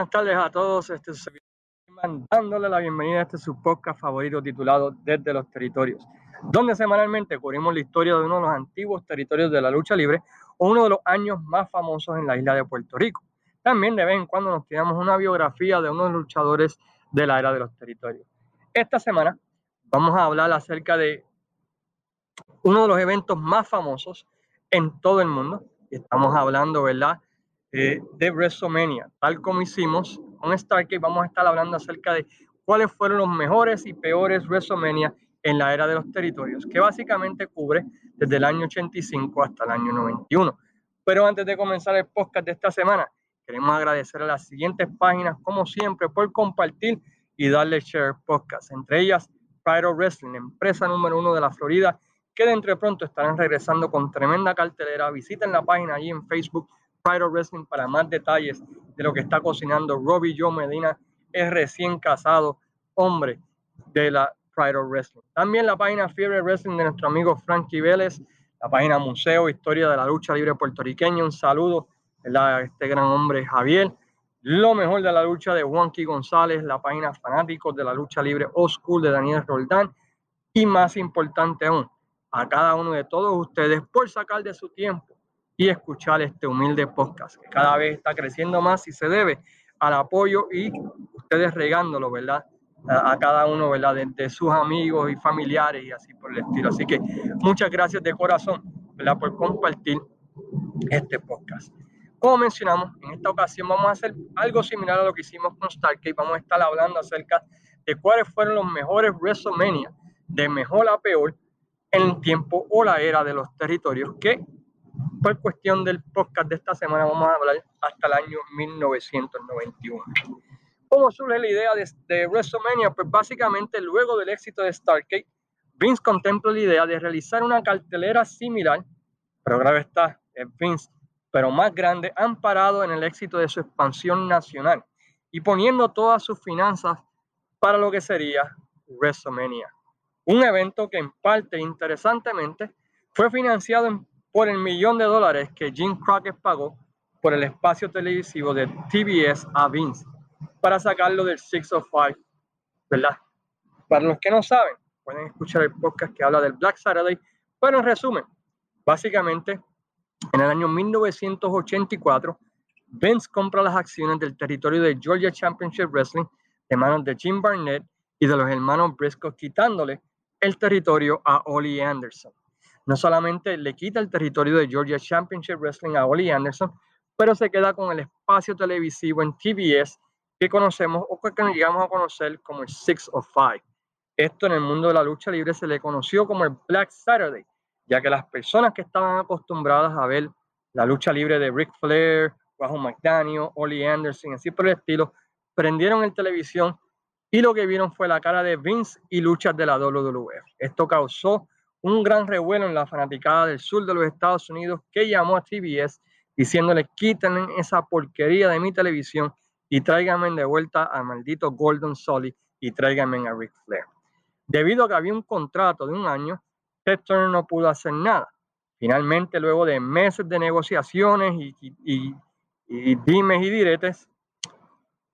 Buenas tardes a todos. Este es la bienvenida a este su podcast favorito titulado Desde los Territorios, donde semanalmente cubrimos la historia de uno de los antiguos territorios de la lucha libre o uno de los años más famosos en la isla de Puerto Rico. También de vez en cuando nos tiramos una biografía de uno de los luchadores de la era de los territorios. Esta semana vamos a hablar acerca de uno de los eventos más famosos en todo el mundo. Estamos hablando, ¿verdad? Eh, de WrestleMania. Tal como hicimos con Stargate, vamos a estar hablando acerca de cuáles fueron los mejores y peores WrestleMania en la era de los territorios, que básicamente cubre desde el año 85 hasta el año 91. Pero antes de comenzar el podcast de esta semana, queremos agradecer a las siguientes páginas, como siempre, por compartir y darle share podcast, entre ellas Pyro Wrestling, empresa número uno de la Florida, que de entre pronto estarán regresando con tremenda cartelera. Visiten la página allí en Facebook Pyro Wrestling para más detalles de lo que está cocinando. Robbie Joe Medina es recién casado, hombre de la Pyro Wrestling. También la página Fiebre Wrestling de nuestro amigo Frankie Vélez, la página Museo Historia de la Lucha Libre Puertorriqueña. Un saludo a este gran hombre Javier. Lo mejor de la lucha de Juanqui González, la página Fanáticos de la Lucha Libre School de Daniel Roldán. Y más importante aún, a cada uno de todos ustedes por sacar de su tiempo y escuchar este humilde podcast, que cada vez está creciendo más y se debe al apoyo y ustedes regándolo, ¿verdad? A, cada uno, ¿verdad? De, sus amigos y familiares y así por el estilo. Así que muchas gracias de corazón, ¿verdad? Por compartir este podcast. Como mencionamos, en esta ocasión vamos a hacer algo similar a lo que hicimos con Starkey. Vamos a estar hablando acerca de cuáles fueron los mejores WrestleMania, de mejor a peor, en el tiempo o la era de los territorios que por cuestión del podcast de esta semana, vamos a hablar hasta el año 1991. ¿Cómo surge la idea de, de WrestleMania? Pues básicamente luego del éxito de Stargate, Vince contempla la idea de realizar una cartelera similar, pero grave está, Vince, pero más grande, amparado en el éxito de su expansión nacional y poniendo todas sus finanzas para lo que sería WrestleMania. Un evento que en parte, interesantemente, fue financiado en por el millón de dólares que Jim Crockett pagó por el espacio televisivo de TBS a Vince para sacarlo del 605, ¿verdad? Para los que no saben, pueden escuchar el podcast que habla del Black Saturday, pero en resumen, básicamente, en el año 1984, Vince compra las acciones del territorio de Georgia Championship Wrestling de manos de Jim Barnett y de los hermanos Briscoe, quitándole el territorio a Ollie Anderson. No solamente le quita el territorio de Georgia Championship Wrestling a Ollie Anderson, pero se queda con el espacio televisivo en TBS que conocemos o que llegamos a conocer como el Six of Five. Esto en el mundo de la lucha libre se le conoció como el Black Saturday, ya que las personas que estaban acostumbradas a ver la lucha libre de Ric Flair, Bajo McDaniel, Ollie Anderson, así por el estilo, prendieron el televisión y lo que vieron fue la cara de Vince y luchas de la WWF. Esto causó un gran revuelo en la fanaticada del sur de los Estados Unidos que llamó a TBS diciéndole quiten esa porquería de mi televisión y tráiganme de vuelta al maldito Golden Solid y tráiganme a Ric Flair. Debido a que había un contrato de un año, Ted Turner no pudo hacer nada. Finalmente, luego de meses de negociaciones y, y, y dimes y diretes,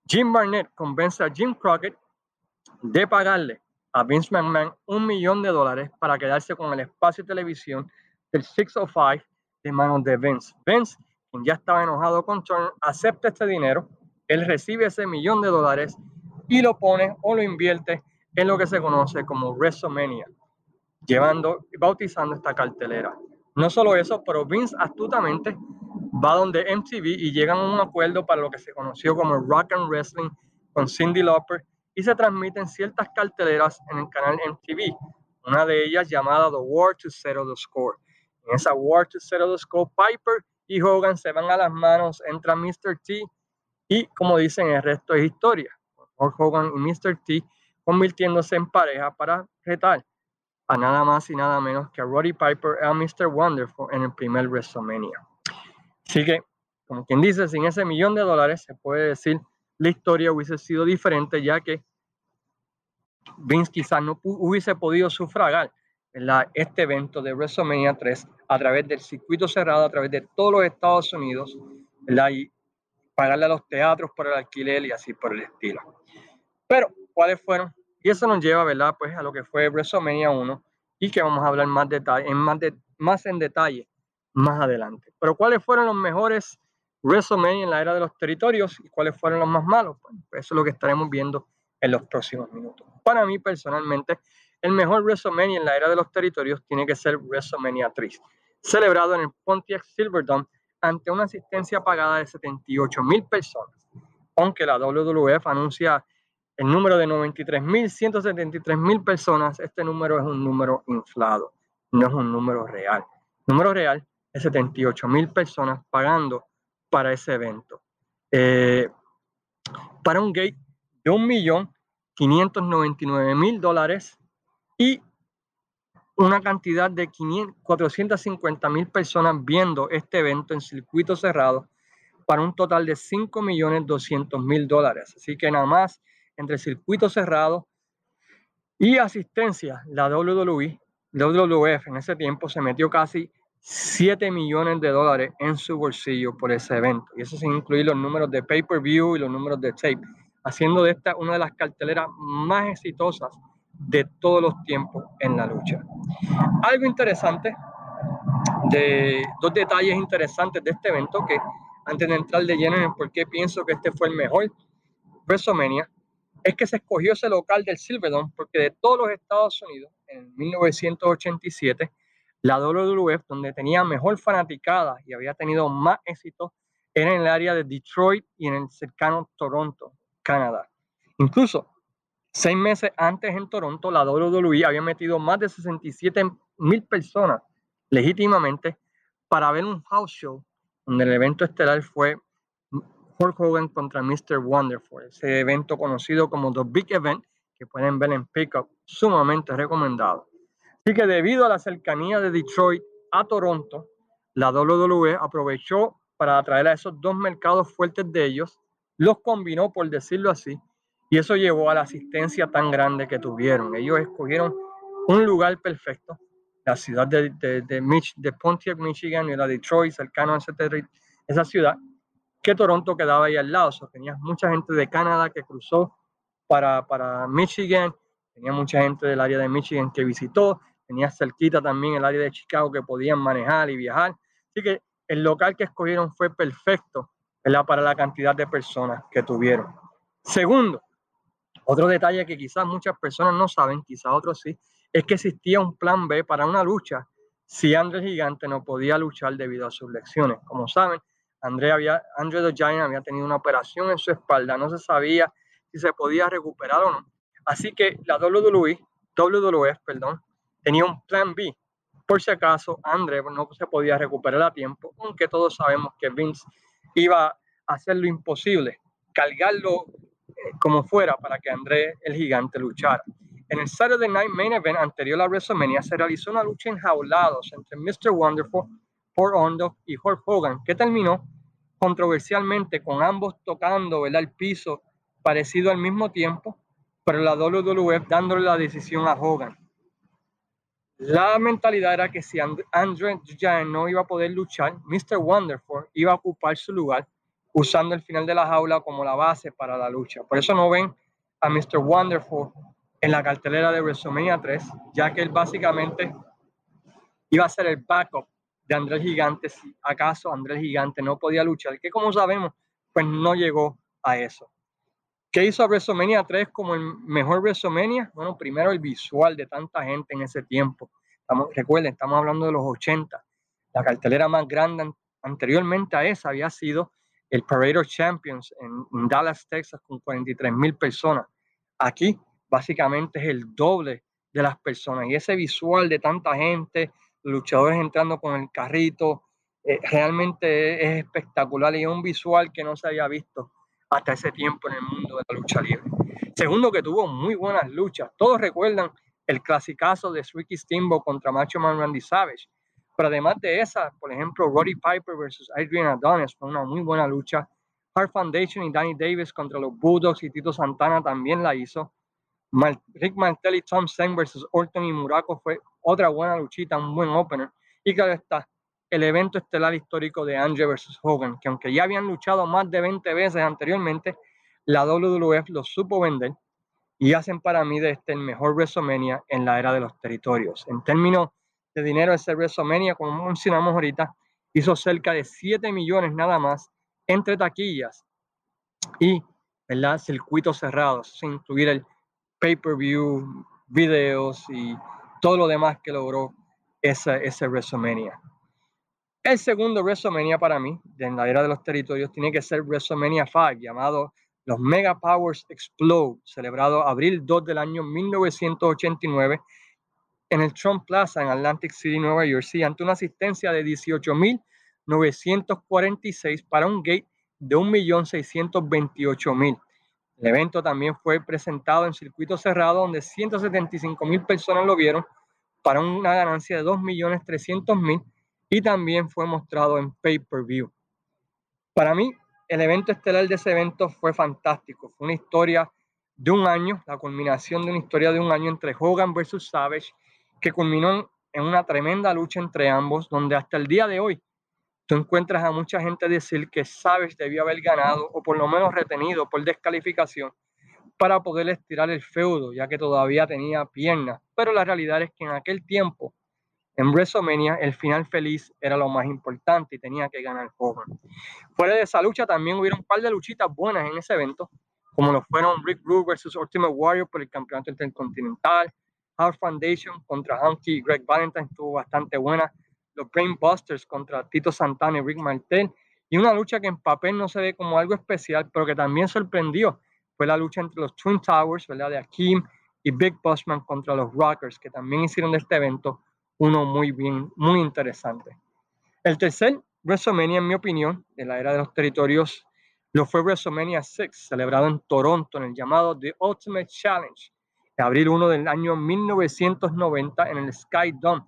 Jim Barnett convence a Jim Crockett de pagarle a Vince McMahon un millón de dólares para quedarse con el espacio de televisión del 605 de manos de Vince. Vince, quien ya estaba enojado con Turner, acepta este dinero, él recibe ese millón de dólares y lo pone o lo invierte en lo que se conoce como WrestleMania, llevando y bautizando esta cartelera. No solo eso, pero Vince astutamente va donde MTV y llegan a un acuerdo para lo que se conoció como Rock and Wrestling con Cindy Lauper y se transmiten ciertas carteleras en el canal MTV, una de ellas llamada The War to Settle the Score. En esa War to Settle the Score, Piper y Hogan se van a las manos, entra Mr. T y como dicen, el resto es historia. Hogan y Mr. T convirtiéndose en pareja para retar a nada más y nada menos que a Roddy Piper y a Mr. Wonderful en el primer WrestleMania. Así que, como quien dice, sin ese millón de dólares se puede decir la historia hubiese sido diferente, ya que Vince quizás no hubiese podido sufragar este evento de WrestleMania 3 a través del circuito cerrado, a través de todos los Estados Unidos, Y pagarle a los teatros por el alquiler y así por el estilo. Pero, ¿cuáles fueron? Y eso nos lleva, ¿verdad? Pues a lo que fue WrestleMania 1 y que vamos a hablar más, detalle, en más, de, más en detalle más adelante. Pero ¿cuáles fueron los mejores WrestleMania en la era de los territorios y cuáles fueron los más malos? Pues eso es lo que estaremos viendo en los próximos minutos. Para mí personalmente, el mejor WrestleMania en la era de los territorios tiene que ser WrestleMania 3, celebrado en el Pontiac Silverdome ante una asistencia pagada de 78 mil personas, aunque la WWF anuncia el número de 93.173 mil personas, este número es un número inflado, no es un número real. El número real es 78 mil personas pagando para ese evento. Eh, para un gate de 1.599.000 dólares y una cantidad de 450 mil personas viendo este evento en circuito cerrado para un total de 5.200.000 dólares. Así que nada más entre circuito cerrado y asistencia, la WWE, WWF en ese tiempo se metió casi 7 millones de dólares en su bolsillo por ese evento. Y eso sin incluir los números de pay-per-view y los números de tape, haciendo de esta una de las carteleras más exitosas de todos los tiempos en la lucha. Algo interesante, de dos detalles interesantes de este evento que antes de entrar de lleno en por qué pienso que este fue el mejor WrestleMania, es que se escogió ese local del Silverdome porque de todos los Estados Unidos, en 1987, la WWF, donde tenía mejor fanaticada y había tenido más éxito, era en el área de Detroit y en el cercano Toronto, Canadá. Incluso Seis meses antes en Toronto, la WWE había metido más de 67 mil personas legítimamente para ver un house show donde el evento estelar fue Hulk Hogan contra Mr. Wonderful, ese evento conocido como The Big Event que pueden ver en Pickup, sumamente recomendado. Así que debido a la cercanía de Detroit a Toronto, la WWE aprovechó para atraer a esos dos mercados fuertes de ellos, los combinó, por decirlo así, y eso llevó a la asistencia tan grande que tuvieron. Ellos escogieron un lugar perfecto, la ciudad de, de, de, Pontiac, Michigan, y la Detroit, cercano a esa ciudad, que Toronto quedaba ahí al lado. O tenía mucha gente de Canadá que cruzó para, para Michigan, tenía mucha gente del área de Michigan que visitó, tenía cerquita también el área de Chicago que podían manejar y viajar. Así que el local que escogieron fue perfecto para la cantidad de personas que tuvieron. Segundo, otro detalle que quizás muchas personas no saben, quizás otros sí, es que existía un plan B para una lucha si André Gigante no podía luchar debido a sus lecciones. Como saben, André, había, André the Giant había tenido una operación en su espalda, no se sabía si se podía recuperar o no. Así que la WWE, WWF, perdón, tenía un plan B por si acaso André no se podía recuperar a tiempo, aunque todos sabemos que Vince iba a hacer lo imposible, cargarlo como fuera para que André el Gigante luchara. En el Saturday Night Main Event anterior a WrestleMania se realizó una lucha enjaulados entre Mr. Wonderful, Paul Orndorff y Hulk Hogan, que terminó controversialmente con ambos tocando el piso parecido al mismo tiempo, pero la WWF dándole la decisión a Hogan. La mentalidad era que si André ya no iba a poder luchar, Mr. Wonderful iba a ocupar su lugar usando el final de la jaula como la base para la lucha. Por eso no ven a Mr. Wonderful en la cartelera de WrestleMania 3, ya que él básicamente iba a ser el backup de Andrés Gigante si acaso Andrés Gigante no podía luchar, que como sabemos, pues no llegó a eso. ¿Qué hizo WrestleMania 3 como el mejor WrestleMania? Bueno, primero el visual de tanta gente en ese tiempo. Recuerden, estamos hablando de los 80. La cartelera más grande anteriormente a esa había sido el Parade of Champions en, Dallas, Texas, con 43 mil personas. Aquí básicamente es el doble de las personas. Y ese visual de tanta gente, luchadores entrando con el carrito, eh, realmente es espectacular y es un visual que no se había visto hasta ese tiempo en el mundo de la lucha libre. Segundo, que tuvo muy buenas luchas. Todos recuerdan el clasicazo de Ricky Steamboat contra Macho Man Randy Savage. Pero además de esa, por ejemplo, Roddy Piper versus Adrian Adonis fue una muy buena lucha. Hart Foundation y Danny Davis contra los Bulldogs y Tito Santana también la hizo. Rick Martel y Tom Sen versus Orton y Muraco fue otra buena luchita, un buen opener. Y claro está, el evento estelar histórico de Andre versus Hogan, que aunque ya habían luchado más de 20 veces anteriormente, la WWF lo supo vender y hacen para mí de este el mejor WrestleMania en la era de los territorios. En términos de dinero, ese WrestleMania, como mencionamos ahorita, hizo cerca de 7 millones nada más entre taquillas y ¿verdad? circuitos cerrados, sin incluir el pay-per-view, videos y todo lo demás que logró ese, ese WrestleMania. El segundo WrestleMania para mí, en la era de los territorios, tiene que ser WrestleMania 5, llamado los Mega Powers Explode, celebrado abril 2 del año 1989 en el Trump Plaza en Atlantic City, Nueva Jersey, ante una asistencia de 18.946 para un gate de 1.628.000. El evento también fue presentado en circuito cerrado donde 175.000 personas lo vieron para una ganancia de 2.300.000 y también fue mostrado en pay-per-view. Para mí, el evento estelar de ese evento fue fantástico. Fue una historia de un año, la culminación de una historia de un año entre Hogan versus Savage, que culminó en una tremenda lucha entre ambos, donde hasta el día de hoy tú encuentras a mucha gente decir que Savage debió haber ganado o por lo menos retenido por descalificación para poder estirar el feudo, ya que todavía tenía piernas. Pero la realidad es que en aquel tiempo en WrestleMania, el final feliz era lo más importante y tenía que ganar Hogan. Fuera de esa lucha, también hubieron un par de luchitas buenas en ese evento, como lo fueron Rick Rude versus Ultimate Warrior por el campeonato intercontinental, Hard Foundation contra Hunky y Greg Valentine estuvo bastante buena, los Brain Busters contra Tito Santana y Rick Martel, y una lucha que en papel no se ve como algo especial, pero que también sorprendió, fue la lucha entre los Twin Towers, ¿verdad? De Akeem y Big Bossman contra los Rockers, que también hicieron de este evento uno muy bien, muy interesante. El tercer WrestleMania, en mi opinión, de la era de los territorios, lo fue WrestleMania 6, celebrado en Toronto en el llamado The Ultimate Challenge, de abril 1 del año 1990 en el Sky Dome,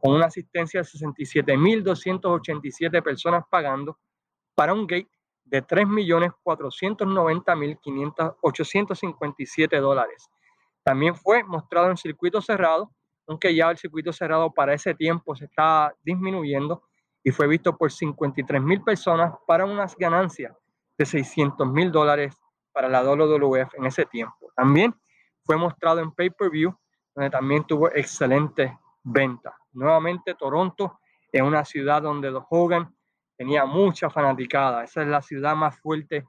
con una asistencia de 67.287 personas pagando para un gate de 3.490.857 dólares. También fue mostrado en circuito cerrado aunque ya el circuito cerrado para ese tiempo se está disminuyendo y fue visto por 53 mil personas para unas ganancias de 600 mil dólares para la WWF en ese tiempo. También fue mostrado en pay-per-view, donde también tuvo excelente venta. Nuevamente, Toronto es una ciudad donde Hogan tenía mucha fanaticada. Esa es la ciudad más fuerte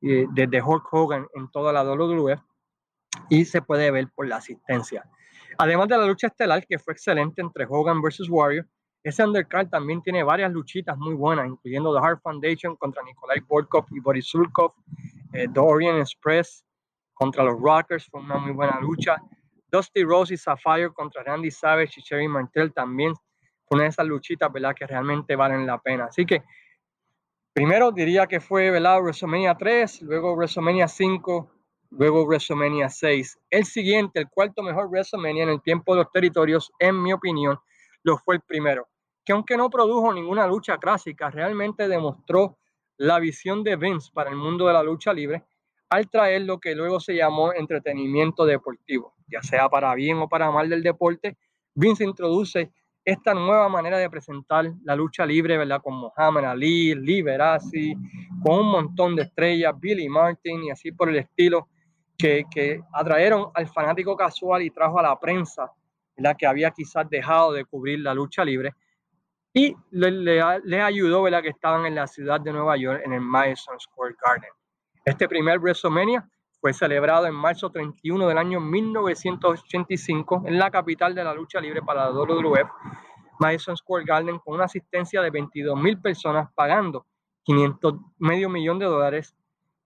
eh, desde Hulk Hogan en toda la WWF y se puede ver por la asistencia. Además de la lucha estelar, que fue excelente entre Hogan versus Warrior, ese undercard también tiene varias luchitas muy buenas, incluyendo The Hard Foundation contra Nikolai Borkov y Boris Sulkov, eh, Dorian Express contra los Rockers, fue una muy buena lucha. Dusty Rose y Sapphire contra Randy Savage y Cherry Martel también fue una de esas luchitas, ¿verdad? Que realmente valen la pena. Así que, primero diría que fue, ¿verdad? WrestleMania 3, luego WrestleMania 5, luego WrestleMania 6. El siguiente, el cuarto mejor WrestleMania en el tiempo de los territorios, en mi opinión, lo fue el primero, que aunque no produjo ninguna lucha clásica, realmente demostró la visión de Vince para el mundo de la lucha libre al traer lo que luego se llamó entretenimiento deportivo, ya sea para bien o para mal del deporte, Vince introduce esta nueva manera de presentar la lucha libre, ¿verdad? Con Muhammad Ali, Liberasi, con un montón de estrellas, Billy Martin y así por el estilo, que, atrajeron al fanático casual y trajo a la prensa, la que había quizás dejado de cubrir la lucha libre, y les le, ayudó ¿verdad? que estaban en la ciudad de Nueva York, en el Madison Square Garden. Este primer WrestleMania fue celebrado en marzo 31 del año 1985 en la capital de la lucha libre para la WWF, Madison Square Garden, con una asistencia de 22 mil personas pagando 500, medio millón de dólares.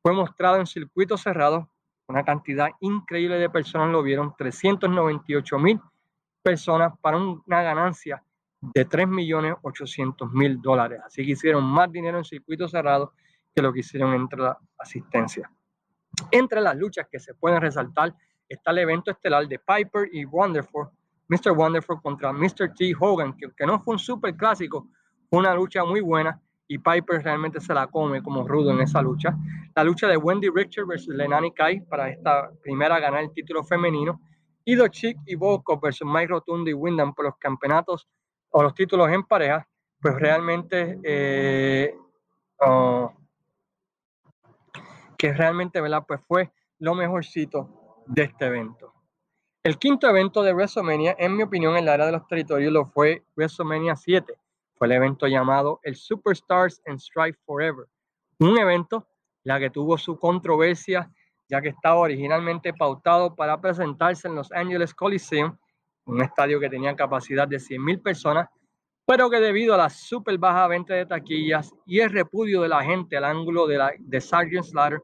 Fue mostrado en circuito cerrado una cantidad increíble de personas lo vieron, 398 mil personas para una ganancia de 3 millones 800 mil dólares. Así que hicieron más dinero en circuito cerrado que lo que hicieron entre la asistencia. Entre las luchas que se pueden resaltar está el evento estelar de Piper y Wonderful, Mr. Wonderful contra Mr. T. Hogan, que aunque no fue un super clásico, fue una lucha muy buena y Piper realmente se la come como rudo en esa lucha. La lucha de Wendy Richter versus Lenani Kai para esta primera ganar el título femenino. Y The Chick y Volkov versus Mike Rotundo y Wyndham por los campeonatos o los títulos en pareja. pues realmente, eh, oh, que realmente, ¿verdad? Pues fue lo mejorcito de este evento. El quinto evento de WrestleMania, en mi opinión, en la era de los territorios, lo fue WrestleMania 7. Fue el evento llamado el Superstars and Strive Forever. Un evento la que tuvo su controversia, ya que estaba originalmente pautado para presentarse en Los Angeles Coliseum, un estadio que tenía capacidad de 100.000 personas, pero que debido a la super baja venta de taquillas y el repudio de la gente al ángulo de, la, de Sargent Slaughter,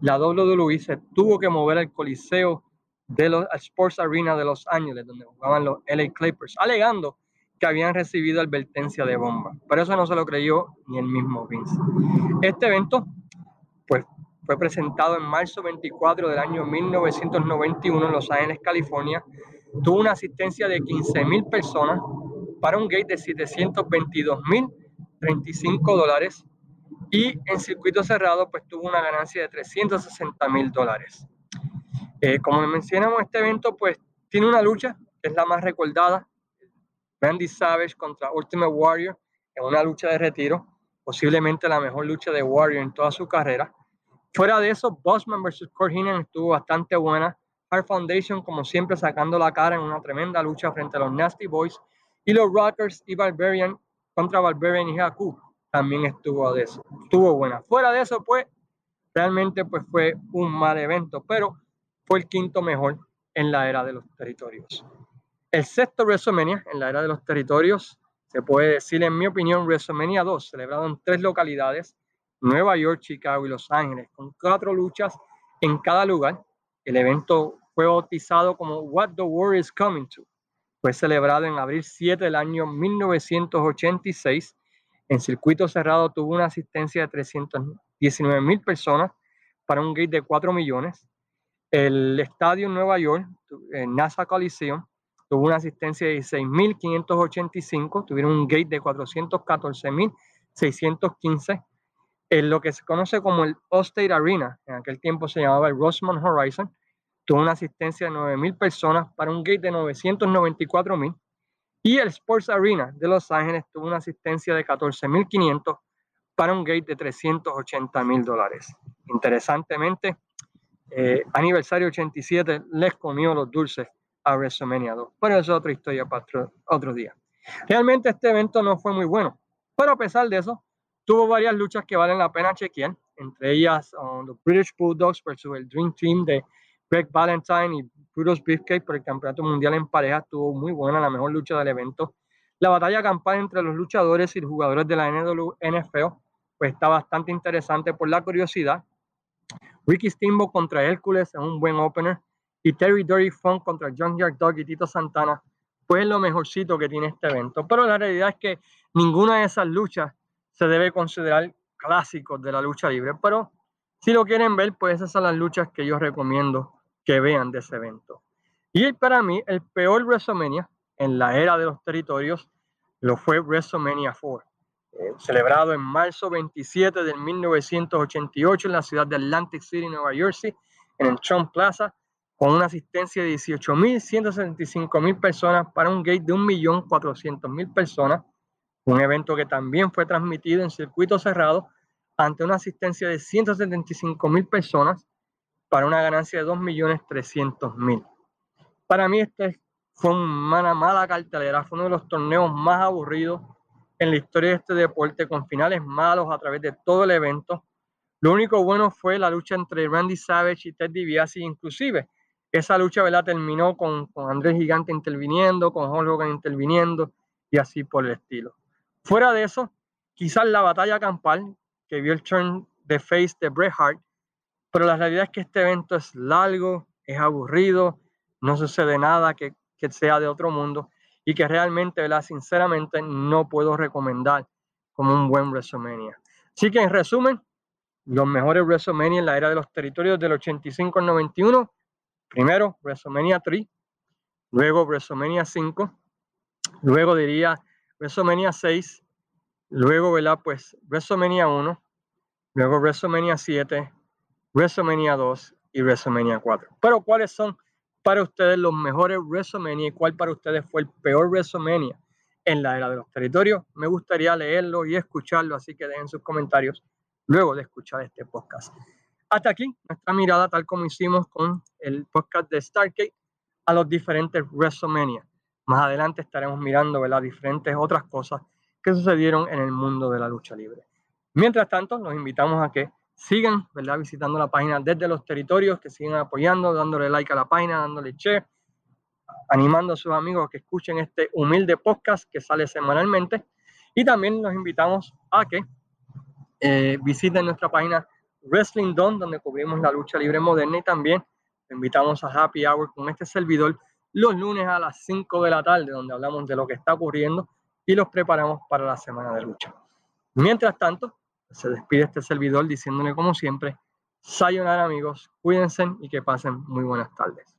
la WWE se tuvo que mover al Coliseo de los Sports Arena de Los Ángeles, donde jugaban los LA Clippers, alegando que habían recibido advertencia de bomba. Pero eso no se lo creyó ni el mismo Vince. Este evento pues, fue presentado en marzo 24 del año 1991 en Los Ángeles, California. Tuvo una asistencia de 15 mil personas para un gate de 722 mil 35 dólares y en circuito cerrado pues tuvo una ganancia de 360 mil dólares. Eh, como mencionamos, este evento pues tiene una lucha es la más recordada, Randy Savage contra Ultimate Warrior en una lucha de retiro, posiblemente la mejor lucha de Warrior en toda su carrera. Fuera de eso, Bossman vs. Kurt estuvo bastante buena. Hard Foundation, como siempre, sacando la cara en una tremenda lucha frente a los Nasty Boys. Y los Rockers y Barbarian contra Barbarian y Haku también estuvo de eso. Estuvo buena. Fuera de eso, pues, realmente pues fue un mal evento, pero fue el quinto mejor en la era de los territorios. El sexto WrestleMania en la era de los territorios, se puede decir en mi opinión WrestleMania 2, celebrado en tres localidades, Nueva York, Chicago y Los Ángeles, con cuatro luchas en cada lugar. El evento fue bautizado como What the World is Coming to. Fue celebrado en abril 7 del año 1986 en circuito cerrado tuvo una asistencia de 319 mil personas para un gate de 4 millones. El estadio en Nueva York, en NASA Coliseum, tuvo una asistencia de 6.585, tuvieron un gate de 414.615. En lo que se conoce como el Allstate Arena, en aquel tiempo se llamaba el Rosemont Horizon, tuvo una asistencia de 9.000 personas para un gate de 994.000. Y el Sports Arena de Los Ángeles tuvo una asistencia de 14.500 para un gate de 380.000 dólares. Interesantemente, eh, aniversario 87 les comió los dulces a WrestleMania 2. Pero eso es otra historia para otro, día. Realmente este evento no fue muy bueno, pero a pesar de eso, tuvo varias luchas que valen la pena chequear, entre ellas um, los British Bulldogs versus el Dream Team de Greg Valentine y Brutus Beefcake por el campeonato mundial en pareja estuvo muy buena, la mejor lucha del evento. La batalla campal entre los luchadores y los jugadores de la NFL pues está bastante interesante por la curiosidad. Ricky Steamboat contra Hércules es un buen opener y Terry Dirty Funk contra John Jack Dog y Tito Santana pues lo mejorcito que tiene este evento. Pero la realidad es que ninguna de esas luchas se debe considerar clásicos de la lucha libre. Pero si lo quieren ver, pues esas son las luchas que yo recomiendo que vean de ese evento. Y para mí, el peor WrestleMania en la era de los territorios lo fue WrestleMania 4, eh, celebrado en marzo 27 de 1988 en la ciudad de Atlantic City, Nueva Jersey, en el Trump Plaza, con una asistencia de 18.175.000 personas para un gate de 1.400.000 personas, un evento que también fue transmitido en circuito cerrado ante una asistencia de 175.000 personas para una ganancia de 2.300.000. Para mí este fue una mala cartelera, fue uno de los torneos más aburridos en la historia de este deporte, con finales malos a través de todo el evento. Lo único bueno fue la lucha entre Randy Savage y Ted DiBiase, inclusive esa lucha ¿verdad? terminó con, con Andrés Gigante interviniendo, con Hulk Hogan interviniendo y así por el estilo. Fuera de eso, quizás la batalla campal que vio el turn de face de Bret Hart pero la realidad es que este evento es largo, es aburrido, no sucede nada que, sea de otro mundo y que realmente, ¿verdad? sinceramente, no puedo recomendar como un buen WrestleMania. Así que en resumen, los mejores WrestleMania en la era de los territorios del 85 al 91. Primero, WrestleMania 3, luego WrestleMania 5, luego diría WrestleMania 6, luego, ¿verdad? Pues WrestleMania 1, luego WrestleMania 7, WrestleMania 2 y WrestleMania 4. Pero ¿cuáles son para ustedes los mejores WrestleMania y cuál para ustedes fue el peor WrestleMania en la era de los territorios. Me gustaría leerlo y escucharlo, así que dejen sus comentarios luego de escuchar este podcast. Hasta aquí nuestra mirada, tal como hicimos con el podcast de Stargate, a los diferentes WrestleMania. Más adelante estaremos mirando ¿verdad? diferentes otras cosas que sucedieron en el mundo de la lucha libre. Mientras tanto, los invitamos a que sigan ¿verdad? visitando la página desde los territorios, que sigan apoyando, dándole like a la página, dándole share, animando a sus amigos a que escuchen este humilde podcast que sale semanalmente. Y también los invitamos a que eh, visiten nuestra página Wrestling Don, donde cubrimos la lucha libre moderna y también invitamos a Happy Hour con este servidor los lunes a las 5 de la tarde, donde hablamos de lo que está ocurriendo y los preparamos para la semana de lucha. Mientras tanto, se despide este servidor diciéndole como siempre, sayonara amigos, cuídense y que pasen muy buenas tardes.